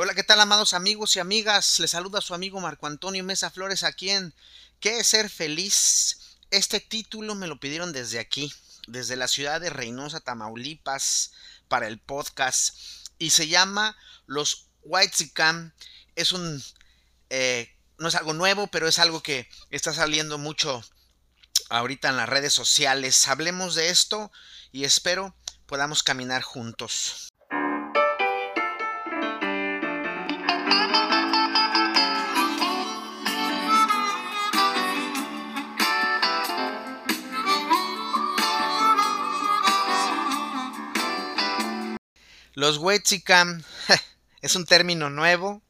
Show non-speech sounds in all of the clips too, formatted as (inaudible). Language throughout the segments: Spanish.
Hola, ¿qué tal, amados amigos y amigas? Les saluda su amigo Marco Antonio Mesa Flores aquí en ¿Qué es ser feliz? Este título me lo pidieron desde aquí, desde la ciudad de Reynosa, Tamaulipas, para el podcast. Y se llama Los White Es un. Eh, no es algo nuevo, pero es algo que está saliendo mucho ahorita en las redes sociales. Hablemos de esto y espero podamos caminar juntos. Los Wetsikam (laughs) es un término nuevo.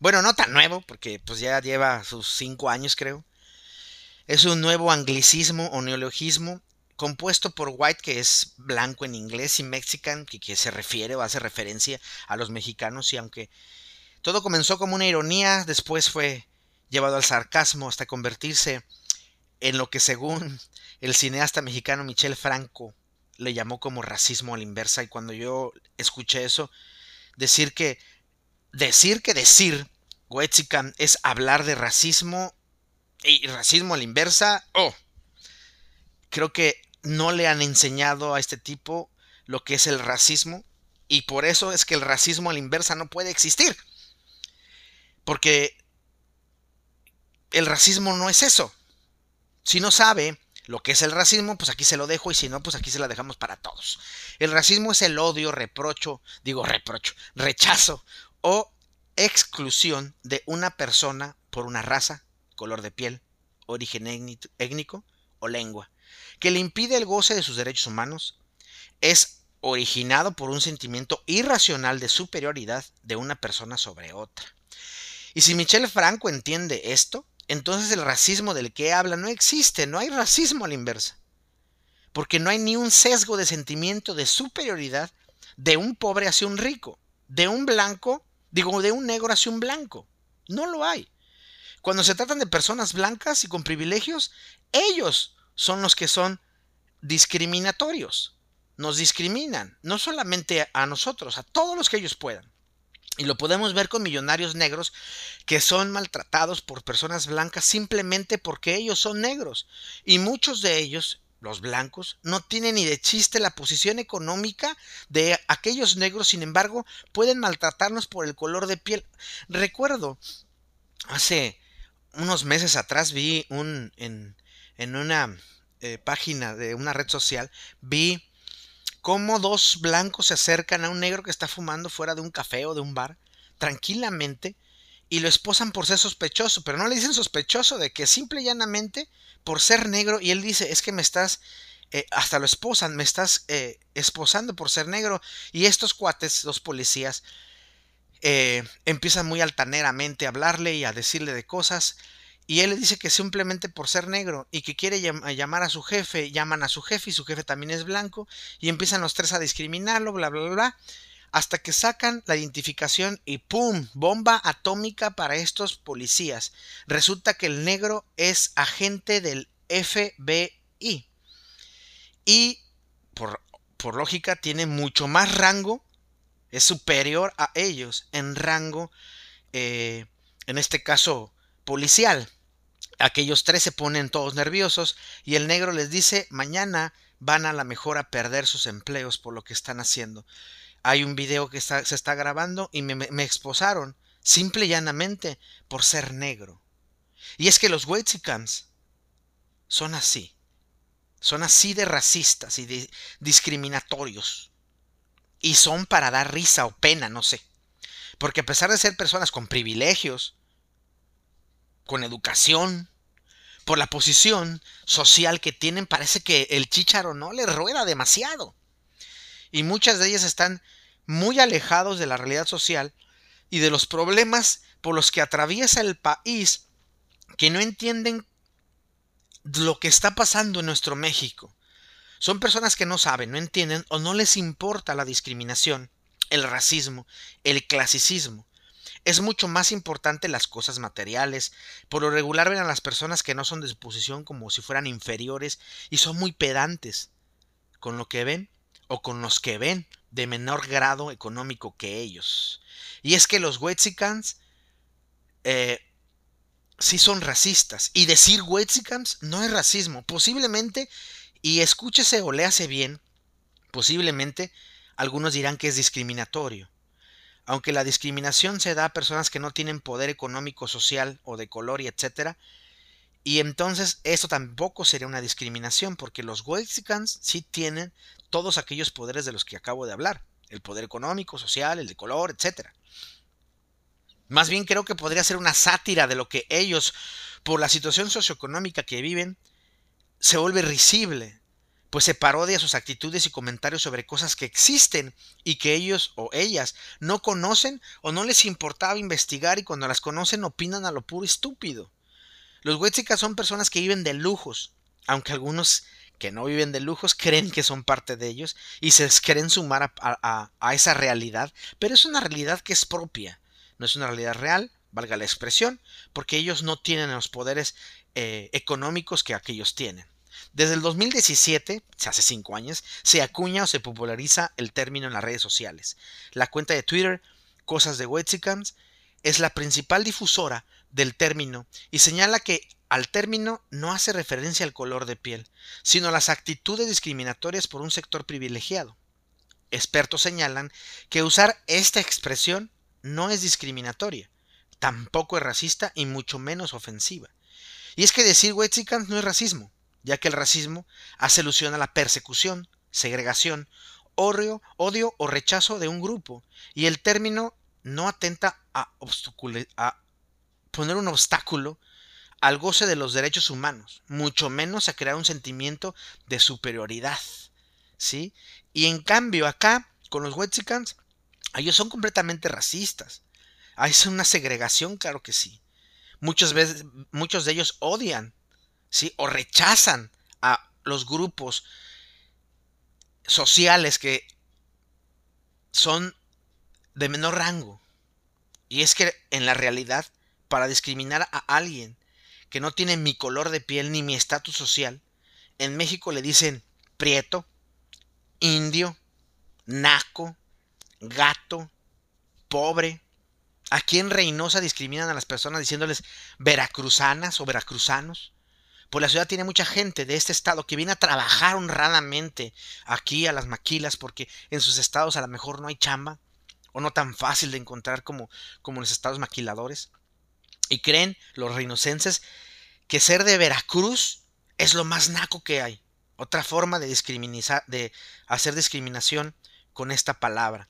Bueno, no tan nuevo, porque pues ya lleva sus cinco años, creo. Es un nuevo anglicismo o neologismo compuesto por white, que es blanco en inglés, y mexican, que, que se refiere o hace referencia a los mexicanos, y aunque todo comenzó como una ironía, después fue llevado al sarcasmo hasta convertirse en lo que según el cineasta mexicano Michel Franco le llamó como racismo a la inversa y cuando yo escuché eso, decir que decir que decir Wetzikan es hablar de racismo y racismo a la inversa, oh, creo que no le han enseñado a este tipo lo que es el racismo y por eso es que el racismo a la inversa no puede existir. Porque el racismo no es eso. Si no sabe lo que es el racismo, pues aquí se lo dejo y si no, pues aquí se la dejamos para todos. El racismo es el odio, reprocho, digo reprocho, rechazo o exclusión de una persona por una raza, color de piel, origen étnico o lengua, que le impide el goce de sus derechos humanos, es originado por un sentimiento irracional de superioridad de una persona sobre otra. Y si Michel Franco entiende esto, entonces el racismo del que habla no existe, no hay racismo a la inversa. Porque no hay ni un sesgo de sentimiento de superioridad de un pobre hacia un rico, de un blanco, digo, de un negro hacia un blanco. No lo hay. Cuando se tratan de personas blancas y con privilegios, ellos son los que son discriminatorios. Nos discriminan, no solamente a nosotros, a todos los que ellos puedan. Y lo podemos ver con millonarios negros que son maltratados por personas blancas simplemente porque ellos son negros. Y muchos de ellos, los blancos, no tienen ni de chiste la posición económica de aquellos negros, sin embargo, pueden maltratarnos por el color de piel. Recuerdo, hace unos meses atrás vi un en, en una eh, página de una red social, vi cómo dos blancos se acercan a un negro que está fumando fuera de un café o de un bar, tranquilamente, y lo esposan por ser sospechoso, pero no le dicen sospechoso de que simple y llanamente por ser negro, y él dice, es que me estás, eh, hasta lo esposan, me estás eh, esposando por ser negro, y estos cuates, los policías, eh, empiezan muy altaneramente a hablarle y a decirle de cosas, y él le dice que simplemente por ser negro y que quiere llamar a su jefe, llaman a su jefe y su jefe también es blanco y empiezan los tres a discriminarlo, bla, bla, bla, bla, hasta que sacan la identificación y ¡pum! Bomba atómica para estos policías. Resulta que el negro es agente del FBI y por, por lógica tiene mucho más rango, es superior a ellos en rango, eh, en este caso policial. Aquellos tres se ponen todos nerviosos y el negro les dice mañana van a la mejor a perder sus empleos por lo que están haciendo. Hay un video que se está grabando y me, me, exposaron simple y llanamente por ser negro. Y es que los Wexicans son así. Son así de racistas y de discriminatorios. Y son para dar risa o pena, no sé. Porque a pesar de ser personas con privilegios, con educación, por la posición social que tienen, parece que el chícharo no le rueda demasiado. Y muchas de ellas están muy alejados de la realidad social y de los problemas por los que atraviesa el país que no entienden lo que está pasando en nuestro México. Son personas que no saben, no entienden o no les importa la discriminación, el racismo, el clasicismo es mucho más importante las cosas materiales. Por lo regular ven a las personas que no son de su posición como si fueran inferiores y son muy pedantes con lo que ven o con los que ven de menor grado económico que ellos. Y es que los Wexicans eh, sí son racistas. Y decir Wexicans no es racismo. Posiblemente, y escúchese o léase bien, posiblemente algunos dirán que es discriminatorio. Aunque la discriminación se da a personas que no tienen poder económico, social o de color y etcétera, y entonces esto tampoco sería una discriminación porque los Wexicans sí tienen todos aquellos poderes de los que acabo de hablar. El poder económico, social, el de color, etc. Más bien creo que podría ser una sátira de lo que ellos, por la situación socioeconómica que viven, se vuelve risible, pues se parodia sus actitudes y comentarios sobre cosas que existen y que ellos o ellas no conocen o no les importaba investigar y cuando las conocen opinan a lo puro estúpido. Los Huetzicas son personas que viven de lujos, aunque algunos que no viven de lujos creen que son parte de ellos y se quieren sumar a, esa realidad, pero es una realidad que es propia, no es una realidad real, valga la expresión, porque ellos no tienen los poderes eh, económicos que aquellos tienen. Desde el 2017, hace cinco años, se acuña o se populariza el término en las redes sociales. La cuenta de Twitter, Cosas de Wexicans, es la principal difusora del término y señala que al término no hace referencia al color de piel, sino a las actitudes discriminatorias por un sector privilegiado. Expertos señalan que usar esta expresión no es discriminatoria, tampoco es racista y mucho menos ofensiva. Y es que decir Wexicans no es racismo, ya que el racismo hace alusión a la persecución, segregación, odio, odio o rechazo de un grupo, y el término no atenta a, a poner un obstáculo al goce de los derechos humanos, mucho menos a crear un sentimiento de superioridad. ¿Sí? Y en cambio acá, con los Wexicans, ellos son completamente racistas. Hay una segregación, claro que sí. Muchos de ellos odian, ¿sí? O rechazan a los grupos sociales que son de menor rango. Y es que en la realidad para discriminar a alguien que no tiene mi color de piel ni mi estatus social, en México le dicen prieto, indio, naco, gato, pobre. Aquí en Reynosa discriminan a las personas diciéndoles veracruzanas o veracruzanos. Pues la ciudad tiene mucha gente de este estado que viene a trabajar honradamente aquí a las maquilas porque en sus estados a lo mejor no hay chamba o no tan fácil de encontrar como, como en los estados maquiladores. Y creen los reinocenses que ser de Veracruz es lo más naco que hay. Otra forma de, de hacer discriminación con esta palabra.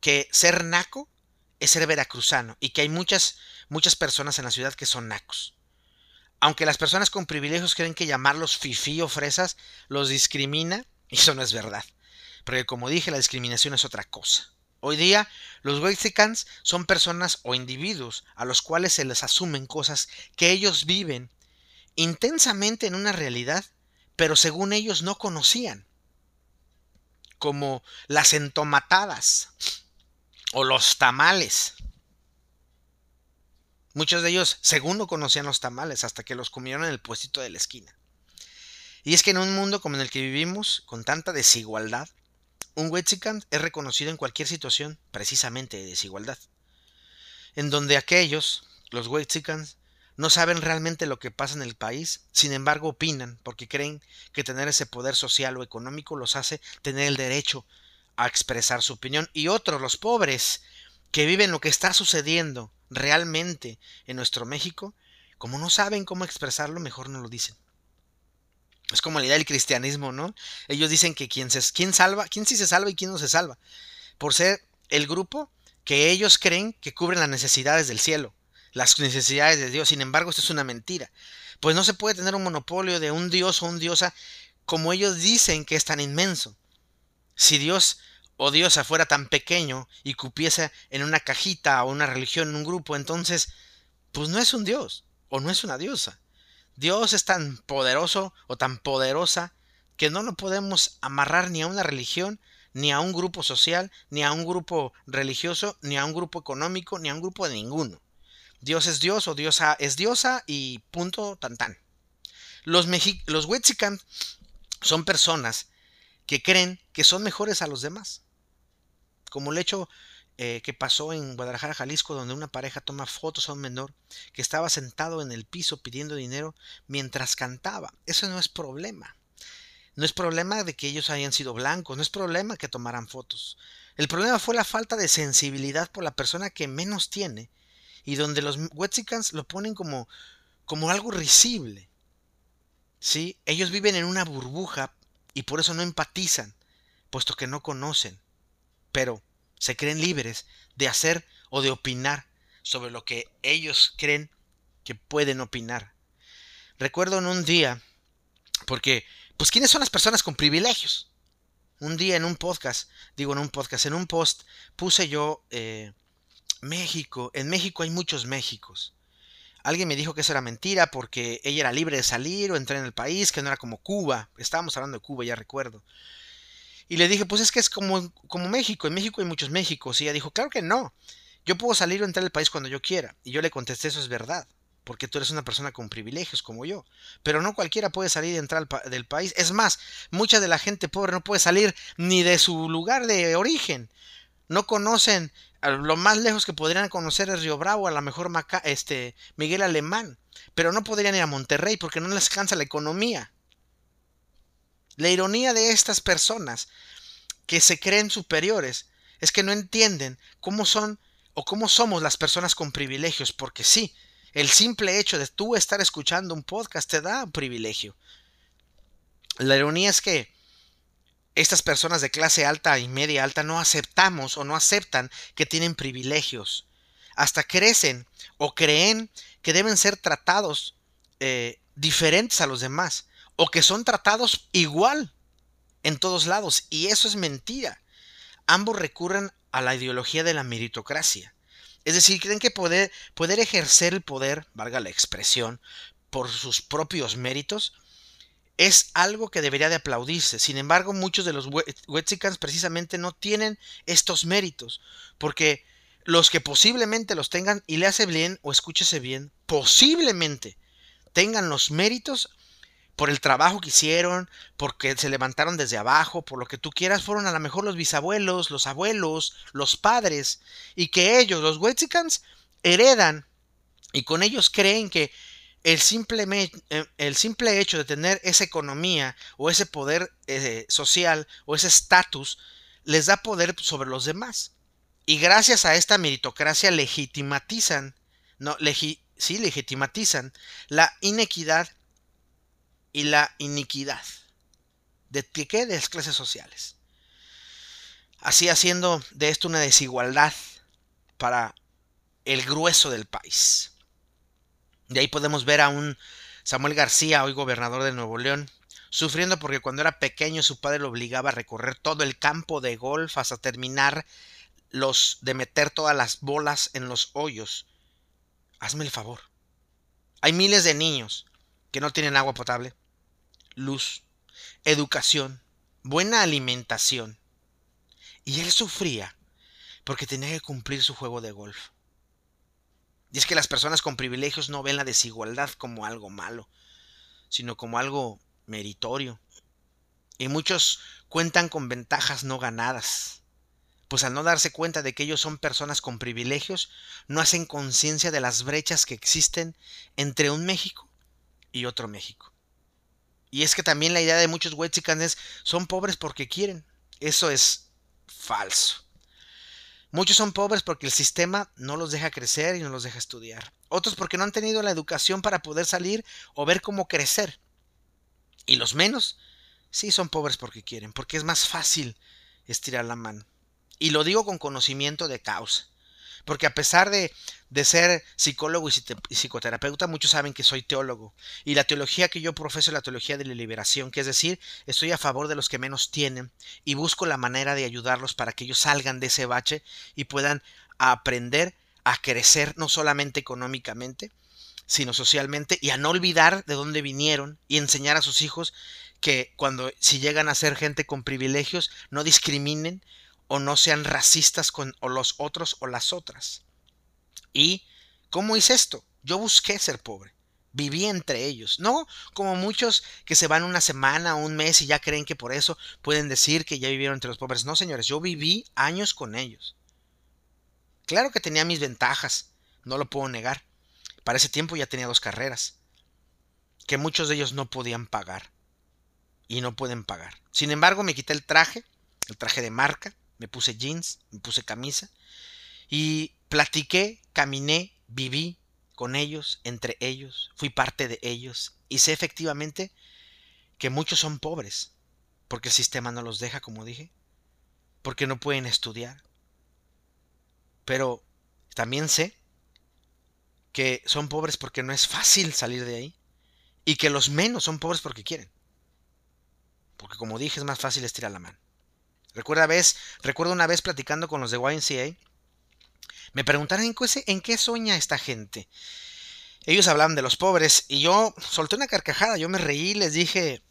Que ser naco es ser veracruzano y que hay muchas, muchas personas en la ciudad que son nacos. Aunque las personas con privilegios creen que llamarlos fifí o fresas los discrimina, (laughs) eso no es verdad. Porque como dije, la discriminación es otra cosa. Hoy día, los Wexicans son personas o individuos a los cuales se les asumen cosas que ellos viven intensamente en una realidad, pero según ellos no conocían, como las entomatadas o los tamales. Muchos de ellos, según no conocían los tamales, hasta que los comieron en el puestito de la esquina. Y es que en un mundo como en el que vivimos, con tanta desigualdad, un Wexican es reconocido en cualquier situación precisamente de desigualdad, en donde aquellos, los Wexicans, no saben realmente lo que pasa en el país, sin embargo opinan porque creen que tener ese poder social o económico los hace tener el derecho a expresar su opinión. Y otros, los pobres, que viven lo que está sucediendo realmente en nuestro México, como no saben cómo expresarlo, mejor no lo dicen. Es como la idea del cristianismo, ¿no? Ellos dicen que quién, quién salva, quién sí se salva y quién no se salva. Por ser el grupo que ellos creen que cubren las necesidades del cielo, las necesidades de Dios. Sin embargo, esto es una mentira. Pues no se puede tener un monopolio de un Dios o un diosa como ellos dicen que es tan inmenso. Si Dios o diosa fuera tan pequeño y cupiese en una cajita o una religión, en un grupo, entonces, pues no es un Dios o no es una diosa. Dios es tan poderoso o tan poderosa que no lo podemos amarrar ni a una religión, ni a un grupo social, ni a un grupo religioso, ni a un grupo económico, ni a un grupo de ninguno. Dios es Dios o diosa es diosa y punto tan tan. Los, los Wexican son personas que creen que son mejores a los demás. Como el hecho eh, que pasó en Guadalajara, Jalisco, donde una pareja toma fotos a un menor que estaba sentado en el piso pidiendo dinero mientras cantaba. Eso no es problema. No es problema de que ellos hayan sido blancos, no es problema que tomaran fotos. El problema fue la falta de sensibilidad por la persona que menos tiene y donde los Wexicans lo ponen como, como algo risible. ¿Sí? Ellos viven en una burbuja y por eso no empatizan, puesto que no conocen. Pero se creen libres de hacer o de opinar sobre lo que ellos creen que pueden opinar. Recuerdo en un día, porque, pues, ¿quiénes son las personas con privilegios? Un día en un podcast, digo en un podcast, en un post, puse yo eh, México. En México hay muchos Méxicos. Alguien me dijo que eso era mentira porque ella era libre de salir o entrar en el país, que no era como Cuba. Estábamos hablando de Cuba, ya recuerdo. Y le dije, pues es que es como, México, en México hay muchos Méxicos. Y ella dijo, claro que no. Yo puedo salir o entrar al país cuando yo quiera. Y yo le contesté, eso es verdad, porque tú eres una persona con privilegios como yo. Pero no cualquiera puede salir y entrar del país. Es más, mucha de la gente pobre no puede salir ni de su lugar de origen. No conocen, lo más lejos que podrían conocer es Río Bravo, a lo mejor este, Miguel Alemán. Pero no podrían ir a Monterrey porque no les cansa la economía. La ironía de estas personas que se creen superiores es que no entienden cómo son o cómo somos las personas con privilegios, porque sí, el simple hecho de tú estar escuchando un podcast te da un privilegio. La ironía es que estas personas de clase alta y media alta no aceptamos o no aceptan que tienen privilegios. Hasta crecen o creen que deben ser tratados eh, diferentes a los demás o que son tratados igual en todos lados. Y eso es mentira. Ambos recurren a la ideología de la meritocracia. Es decir, creen que poder, ejercer el poder, valga la expresión, por sus propios méritos, es algo que debería de aplaudirse. Sin embargo, muchos de los Wexicans precisamente no tienen estos méritos, porque los que posiblemente los tengan, y le hace bien o escúchese bien, posiblemente tengan los méritos por el trabajo que hicieron, porque se levantaron desde abajo, por lo que tú quieras, fueron a lo mejor los bisabuelos, los abuelos, los padres, y que ellos, los Wexicans, heredan y con ellos creen que el simple, eh, el simple hecho de tener esa economía o ese poder eh, social o ese estatus les da poder sobre los demás. Y gracias a esta meritocracia legitimatizan, no, sí, legitimatizan la inequidad y la iniquidad. ¿De qué? De las clases sociales. Así haciendo de esto una desigualdad para el grueso del país. De ahí podemos ver a un Samuel García, hoy gobernador de Nuevo León, sufriendo porque cuando era pequeño su padre lo obligaba a recorrer todo el campo de golf hasta terminar los de meter todas las bolas en los hoyos. Hazme el favor. Hay miles de niños que no tienen agua potable, luz, educación, buena alimentación. Y él sufría porque tenía que cumplir su juego de golf. Y es que las personas con privilegios no ven la desigualdad como algo malo, sino como algo meritorio. Y muchos cuentan con ventajas no ganadas, pues al no darse cuenta de que ellos son personas con privilegios, no hacen conciencia de las brechas que existen entre un México y otro México. Y es que también la idea de muchos Wexicanes son pobres porque quieren. Eso es falso. Muchos son pobres porque el sistema no los deja crecer y no los deja estudiar. Otros porque no han tenido la educación para poder salir o ver cómo crecer. Y los menos, sí son pobres porque quieren, porque es más fácil estirar la mano. Y lo digo con conocimiento de causa. Porque a pesar de, ser psicólogo y psicoterapeuta, muchos saben que soy teólogo. Y la teología que yo profeso es la teología de la liberación, que es decir, estoy a favor de los que menos tienen y busco la manera de ayudarlos para que ellos salgan de ese bache y puedan aprender a crecer no solamente económicamente, sino socialmente y a no olvidar de dónde vinieron y enseñar a sus hijos que cuando si llegan a ser gente con privilegios no discriminen, o no sean racistas con los otros o las otras. ¿Y cómo hice esto? Yo busqué ser pobre. Viví entre ellos. No como muchos que se van una semana o un mes y ya creen que por eso pueden decir que ya vivieron entre los pobres. No, señores, yo viví años con ellos. Claro que tenía mis ventajas, no lo puedo negar. Para ese tiempo ya tenía dos carreras, que muchos de ellos no podían pagar. Y no pueden pagar. Sin embargo, me quité el traje, el traje de marca, me puse jeans, me puse camisa, y platiqué, caminé, viví, con ellos, entre ellos, fui parte de ellos y sé efectivamente que muchos son pobres, porque el sistema no los deja, como dije, porque no pueden estudiar. Pero también sé que son pobres porque no es fácil salir de ahí y que los menos son pobres porque quieren. Porque como dije, es más fácil estirar la mano. Recuerda vez, recuerdo una vez platicando con los de YNCA me preguntaron ¿en qué, en qué sueña esta gente. Ellos hablaban de los pobres y yo solté una carcajada, yo me reí, les dije,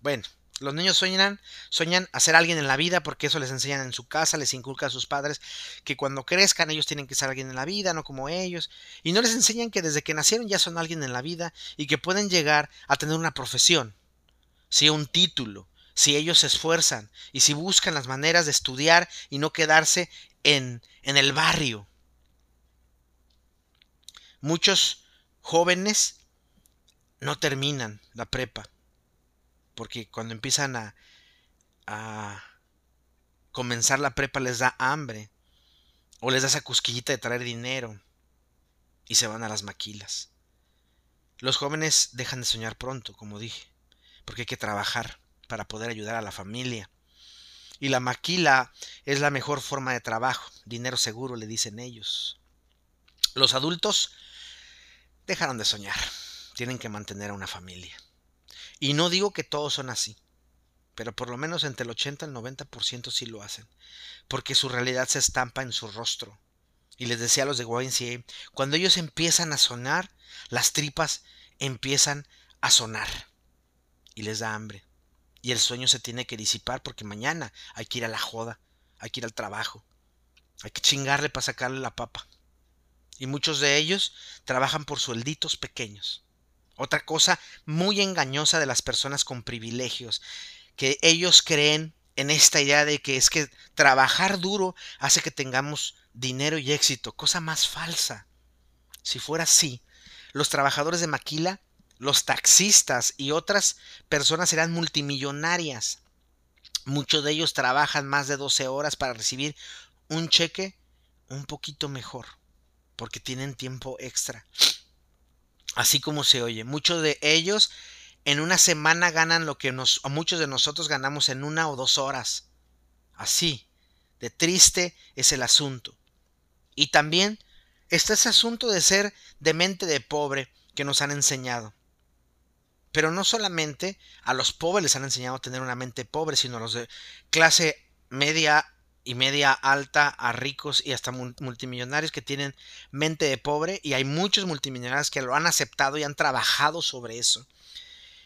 bueno, los niños sueñan, sueñan a ser alguien en la vida porque eso les enseñan en su casa, les inculca a sus padres que cuando crezcan ellos tienen que ser alguien en la vida, no como ellos, y no les enseñan que desde que nacieron ya son alguien en la vida y que pueden llegar a tener una profesión, sí, un título, si ellos se esfuerzan y si buscan las maneras de estudiar y no quedarse en, en el barrio, Muchos jóvenes no terminan la prepa porque cuando empiezan a, a comenzar la prepa les da hambre o les da esa cusquillita de traer dinero y se van a las maquilas. Los jóvenes dejan de soñar pronto, como dije, porque hay que trabajar para poder ayudar a la familia. Y la maquila es la mejor forma de trabajo, dinero seguro, le dicen ellos. Los adultos dejaron de soñar. Tienen que mantener a una familia. Y no digo que todos son así, pero por lo menos entre el 80 y el 90% sí lo hacen, porque su realidad se estampa en su rostro. Y les decía a los de YNCA, cuando ellos empiezan a sonar, las tripas empiezan a sonar y les da hambre. Y el sueño se tiene que disipar porque mañana hay que ir a la joda, hay que ir al trabajo, hay que chingarle para sacarle la papa y muchos de ellos trabajan por suelditos pequeños. Otra cosa muy engañosa de las personas con privilegios, que ellos creen en esta idea de que es que trabajar duro hace que tengamos dinero y éxito, cosa más falsa. Si fuera así, los trabajadores de maquila, los taxistas y otras personas serán multimillonarias. Muchos de ellos trabajan más de 12 horas para recibir un cheque un poquito mejor porque tienen tiempo extra. Así como se oye, muchos de ellos en una semana ganan lo que muchos de nosotros ganamos en una o dos horas. Así, de triste es el asunto. Y también está ese asunto de ser de mente de pobre que nos han enseñado. Pero no solamente a los pobres les han enseñado a tener una mente pobre, sino a los de clase media y media alta a ricos y hasta multimillonarios que tienen mente de pobre y hay muchos multimillonarios que lo han aceptado y han trabajado sobre eso,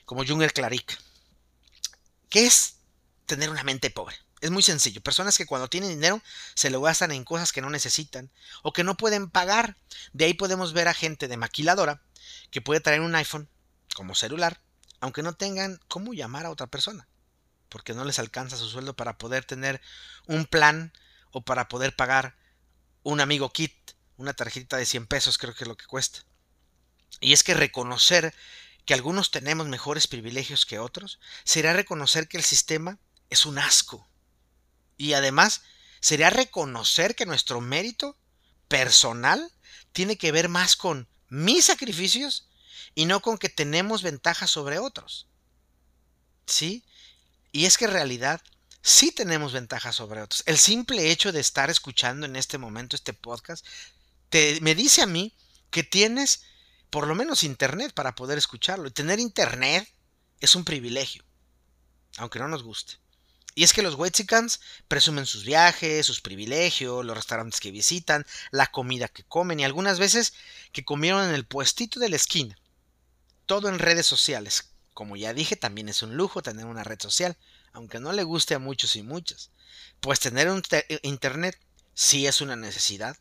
como Junger Claric. ¿Qué es tener una mente pobre? Es muy sencillo. Personas que cuando tienen dinero se lo gastan en cosas que no necesitan o que no pueden pagar. De ahí podemos ver a gente de maquiladora que puede traer un iPhone como celular, aunque no tengan cómo llamar a otra persona porque no les alcanza su sueldo para poder tener un plan o para poder pagar un amigo kit, una tarjeta de 100 pesos creo que es lo que cuesta. Y es que reconocer que algunos tenemos mejores privilegios que otros será reconocer que el sistema es un asco. Y además sería reconocer que nuestro mérito personal tiene que ver más con mis sacrificios y no con que tenemos ventajas sobre otros. ¿Sí? Y es que en realidad sí tenemos ventajas sobre otros. El simple hecho de estar escuchando en este momento este podcast te, me dice a mí que tienes por lo menos internet para poder escucharlo. Y tener internet es un privilegio, aunque no nos guste. Y es que los Wexicans presumen sus viajes, sus privilegios, los restaurantes que visitan, la comida que comen y algunas veces que comieron en el puestito de la esquina. Todo en redes sociales, como ya dije, también es un lujo tener una red social, aunque no le guste a muchos y muchas. Pues tener un eh, internet sí es una necesidad,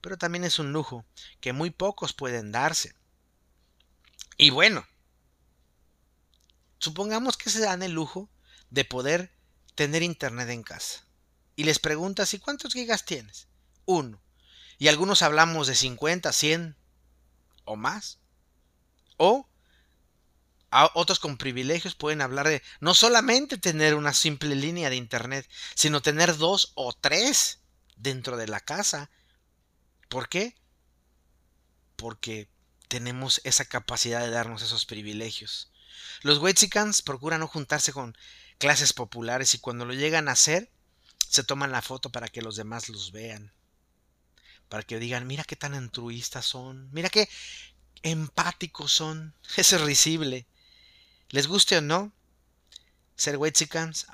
pero también es un lujo que muy pocos pueden darse. Y bueno, supongamos que se dan el lujo de poder tener internet en casa. Y les preguntas, ¿y cuántos gigas tienes? Uno. Y algunos hablamos de 50, 100 o más. O otros con privilegios pueden hablar de no solamente tener una simple línea de internet, sino tener dos o tres dentro de la casa. ¿Por qué? Porque tenemos esa capacidad de darnos esos privilegios. Los Wexicans procuran no juntarse con clases populares y cuando lo llegan a hacer, se toman la foto para que los demás los vean. Para que digan, mira qué tan altruistas son, mira qué empáticos son. (laughs) Es risible. Les guste o no, ser Wexicans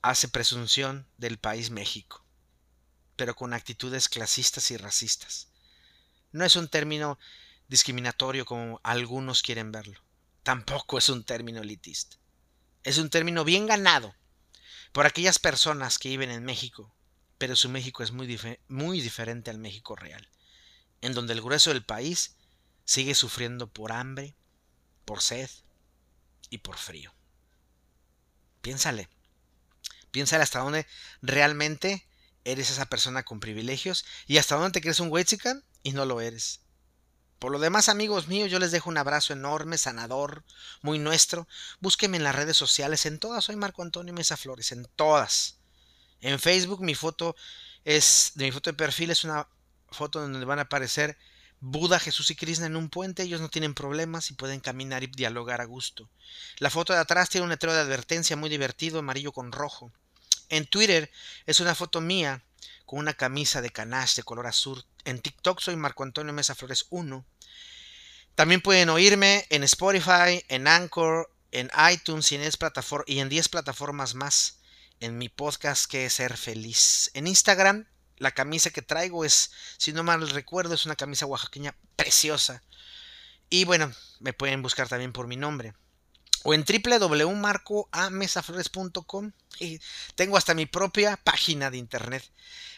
hace presunción del país México, pero con actitudes clasistas y racistas. No es un término discriminatorio como algunos quieren verlo. Tampoco es un término elitista. Es un término bien ganado por aquellas personas que viven en México, pero su México es muy, muy diferente al México real, en donde el grueso del país sigue sufriendo por hambre, por sed y por frío. Piénsale. Piénsale hasta dónde realmente eres esa persona con privilegios y hasta dónde te crees un Wexican y no lo eres. Por lo demás, amigos míos, yo les dejo un abrazo enorme, sanador, muy nuestro. Búsquenme en las redes sociales, en todas soy Marco Antonio Mesa Flores, en todas. En Facebook mi foto es, de mi foto de perfil es una foto donde van a aparecer Buda, Jesús y Krishna en un puente, ellos no tienen problemas y pueden caminar y dialogar a gusto. La foto de atrás tiene un letrero de advertencia muy divertido, amarillo con rojo. En Twitter es una foto mía con una camisa de canache de color azul. En TikTok soy Marco Antonio Mesa Flores 1. También pueden oírme en Spotify, en Anchor, en iTunes y en 10, y en 10 plataformas más en mi podcast que es Ser Feliz. En Instagram, la camisa que traigo es, si no mal recuerdo, es una camisa oaxaqueña preciosa. Y bueno, me pueden buscar también por mi nombre. O en www.marcoamesaflores.com. Y tengo hasta mi propia página de internet.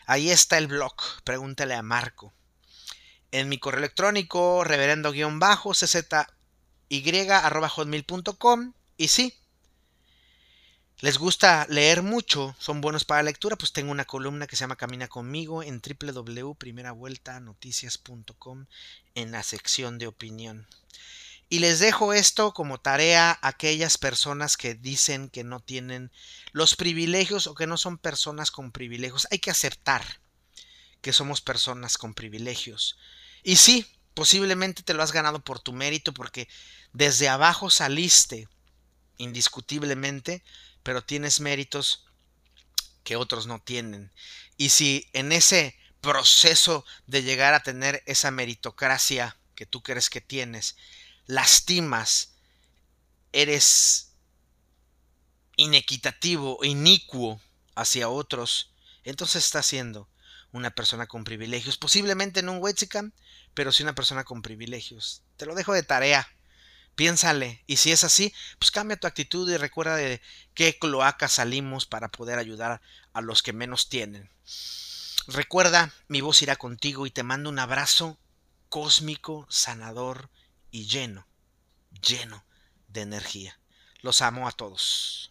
Ahí está el blog, pregúntale a Marco. En mi correo electrónico, reverendo-czy.hotmail.com. Y sí, les gusta leer mucho, son buenos para la lectura, pues tengo una columna que se llama Camina conmigo en www.primeravueltanoticias.com en la sección de opinión. Y les dejo esto como tarea a aquellas personas que dicen que no tienen los privilegios o que no son personas con privilegios. Hay que aceptar que somos personas con privilegios. Y sí, posiblemente te lo has ganado por tu mérito porque desde abajo saliste, indiscutiblemente, pero tienes méritos que otros no tienen. Y si en ese proceso de llegar a tener esa meritocracia que tú crees que tienes, lastimas, eres inequitativo, inicuo hacia otros, entonces estás siendo una persona con privilegios. Posiblemente no un Wexicam, pero sí una persona con privilegios. Te lo dejo de tarea. Piénsale. Y si es así, pues cambia tu actitud y recuerda de qué cloaca salimos para poder ayudar a los que menos tienen. Recuerda, mi voz irá contigo y te mando un abrazo cósmico, sanador y lleno, lleno de energía. Los amo a todos.